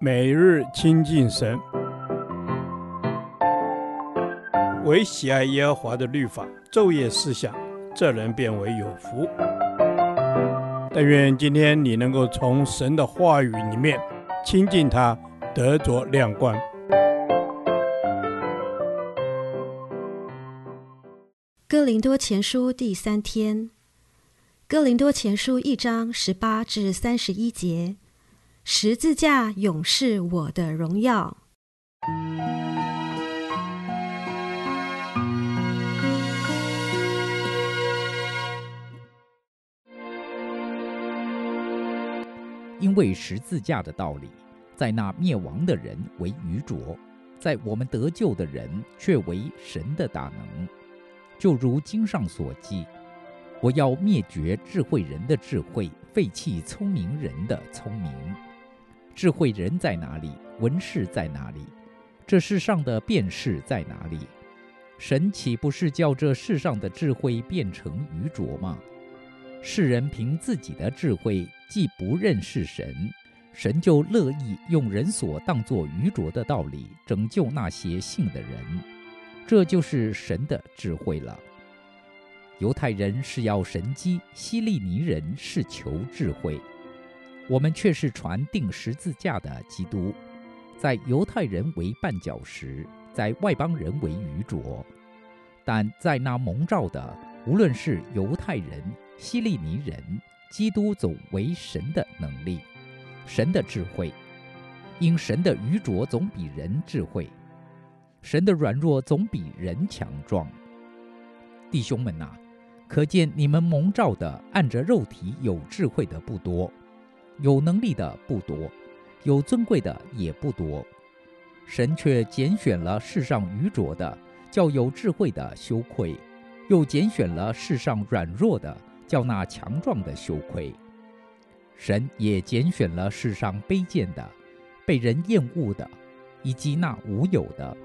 每日亲近神，唯喜爱耶和华的律法，昼夜思想，这人便为有福。但愿今天你能够从神的话语里面亲近他，得着亮光。哥林多前书第三天，哥林多前书一章十八至三十一节。十字架永是我的荣耀，因为十字架的道理，在那灭亡的人为愚拙，在我们得救的人却为神的大能。就如经上所记：“我要灭绝智慧人的智慧，废弃聪明人的聪明。”智慧人在哪里？文士在哪里？这世上的辩士在哪里？神岂不是叫这世上的智慧变成愚拙吗？世人凭自己的智慧，既不认识神，神就乐意用人所当作愚拙的道理拯救那些信的人。这就是神的智慧了。犹太人是要神机，希利尼人是求智慧。我们却是传定十字架的基督，在犹太人为绊脚石，在外邦人为愚拙，但在那蒙召的，无论是犹太人、希利尼人，基督总为神的能力，神的智慧。因神的愚拙总比人智慧，神的软弱总比人强壮。弟兄们哪，可见你们蒙召的，按着肉体有智慧的不多。有能力的不多，有尊贵的也不多，神却拣选了世上愚拙的，叫有智慧的羞愧；又拣选了世上软弱的，叫那强壮的羞愧。神也拣选了世上卑贱的、被人厌恶的，以及那无有的，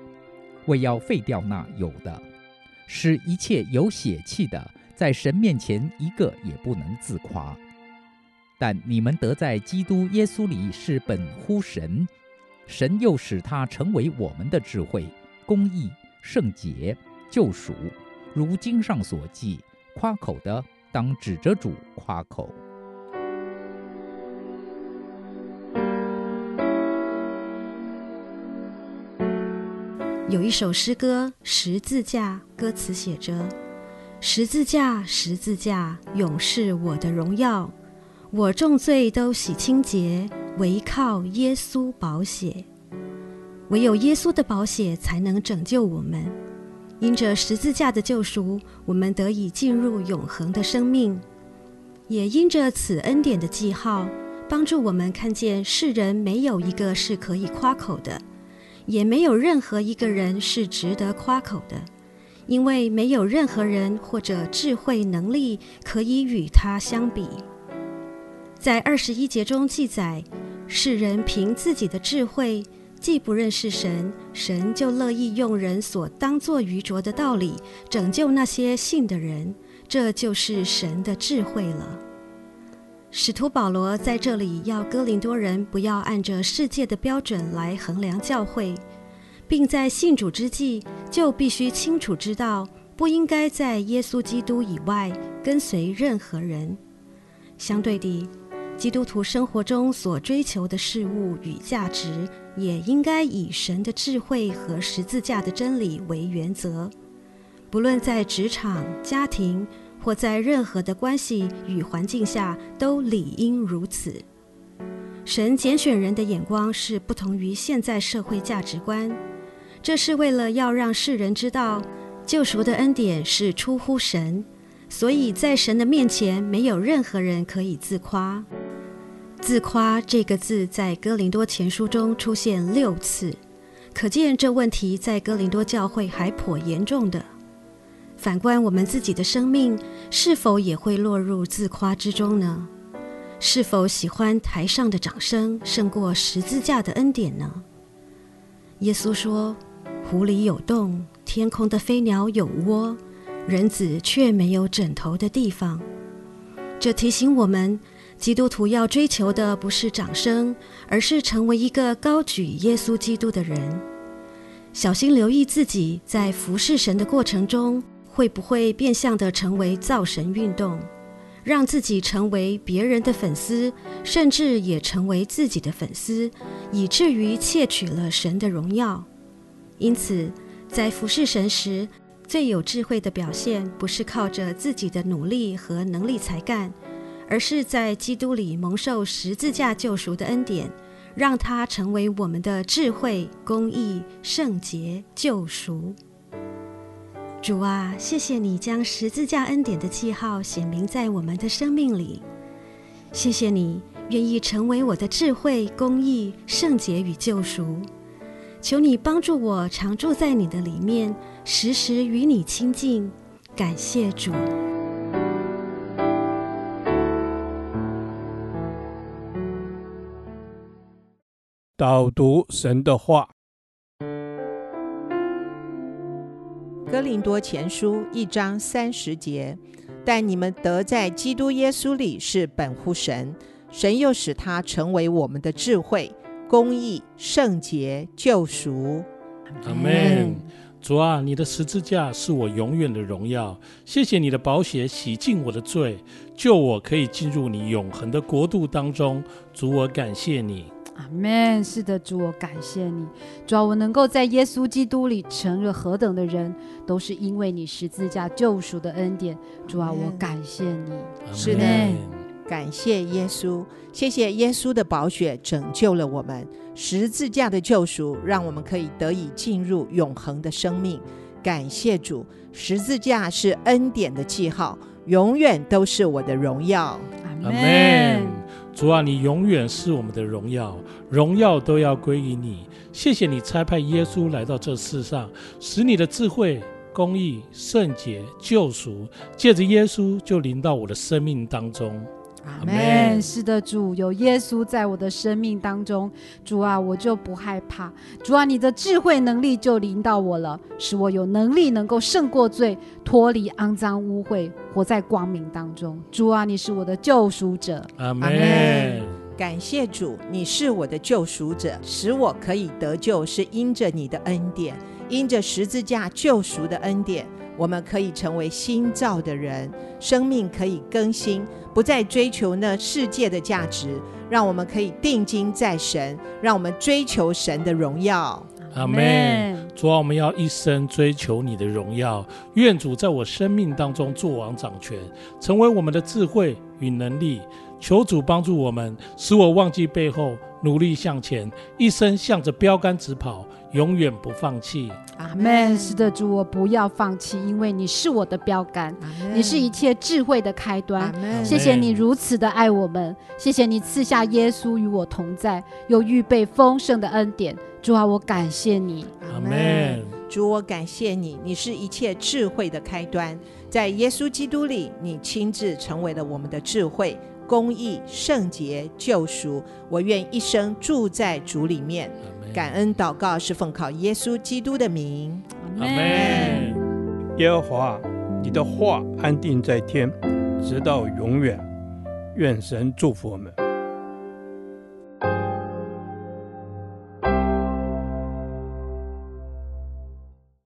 为要废掉那有的，使一切有血气的，在神面前一个也不能自夸。但你们得在基督耶稣里是本乎神，神又使他成为我们的智慧、公义、圣洁、救赎。如经上所记：夸口的当指着主夸口。有一首诗歌《十字架》，歌词写着：“十字架，十字架，永是我的荣耀。”我重罪都洗清洁，唯靠耶稣宝血，唯有耶稣的宝血才能拯救我们。因着十字架的救赎，我们得以进入永恒的生命。也因着此恩典的记号，帮助我们看见世人没有一个是可以夸口的，也没有任何一个人是值得夸口的，因为没有任何人或者智慧能力可以与他相比。在二十一节中记载，世人凭自己的智慧，既不认识神，神就乐意用人所当作愚拙的道理，拯救那些信的人。这就是神的智慧了。使徒保罗在这里要哥林多人不要按着世界的标准来衡量教会，并在信主之际就必须清楚知道，不应该在耶稣基督以外跟随任何人。相对地，基督徒生活中所追求的事物与价值，也应该以神的智慧和十字架的真理为原则。不论在职场、家庭，或在任何的关系与环境下，都理应如此。神拣选人的眼光是不同于现在社会价值观，这是为了要让世人知道，救赎的恩典是出乎神，所以在神的面前，没有任何人可以自夸。自夸这个字在哥林多前书中出现六次，可见这问题在哥林多教会还颇严重的。反观我们自己的生命，是否也会落入自夸之中呢？是否喜欢台上的掌声胜过十字架的恩典呢？耶稣说：“湖里有洞，天空的飞鸟有窝，人子却没有枕头的地方。”这提醒我们。基督徒要追求的不是掌声，而是成为一个高举耶稣基督的人。小心留意自己在服侍神的过程中，会不会变相的成为造神运动，让自己成为别人的粉丝，甚至也成为自己的粉丝，以至于窃取了神的荣耀。因此，在服侍神时，最有智慧的表现，不是靠着自己的努力和能力才干。而是在基督里蒙受十字架救赎的恩典，让它成为我们的智慧、公义、圣洁、救赎。主啊，谢谢你将十字架恩典的记号显明在我们的生命里。谢谢你愿意成为我的智慧、公义、圣洁与救赎。求你帮助我常住在你的里面，时时与你亲近。感谢主。导读神的话，《哥林多前书》一章三十节，但你们得在基督耶稣里是本乎神，神又使他成为我们的智慧、公义、圣洁、救赎。阿门。主啊，你的十字架是我永远的荣耀。谢谢你的宝血洗净我的罪，救我可以进入你永恒的国度当中。主，我感谢你。阿门。是的，主，我感谢你。主啊，我能够在耶稣基督里成了何等的人，都是因为你十字架救赎的恩典。主啊，我感谢你。是的，感谢耶稣，谢谢耶稣的宝血拯救了我们，十字架的救赎让我们可以得以进入永恒的生命。感谢主，十字架是恩典的记号，永远都是我的荣耀。阿门。主啊，你永远是我们的荣耀，荣耀都要归于你。谢谢你差派耶稣来到这世上，使你的智慧、公义、圣洁、救赎，借着耶稣就临到我的生命当中。阿门。是的，主，有耶稣在我的生命当中，主啊，我就不害怕。主啊，你的智慧能力就临到我了，使我有能力能够胜过罪，脱离肮脏污秽，活在光明当中。主啊，你是我的救赎者。阿门。感谢主，你是我的救赎者，使我可以得救，是因着你的恩典，因着十字架救赎的恩典。我们可以成为新造的人，生命可以更新，不再追求那世界的价值，让我们可以定睛在神，让我们追求神的荣耀。阿门。主啊，我们要一生追求你的荣耀，愿主在我生命当中作王掌权，成为我们的智慧与能力。求主帮助我们，使我忘记背后，努力向前，一生向着标杆直跑，永远不放弃。阿门。是的，主，我不要放弃，因为你是我的标杆，你是一切智慧的开端。谢谢你如此的爱我们，谢谢你赐下耶稣与我同在，又预备丰盛的恩典。主啊，我感谢你。阿门。主，我感谢你，你是一切智慧的开端，在耶稣基督里，你亲自成为了我们的智慧。公义、圣洁、救赎，我愿一生住在主里面。感恩祷告是奉靠耶稣基督的名。阿门。耶和华，你的话安定在天，直到永远。愿神祝福我们。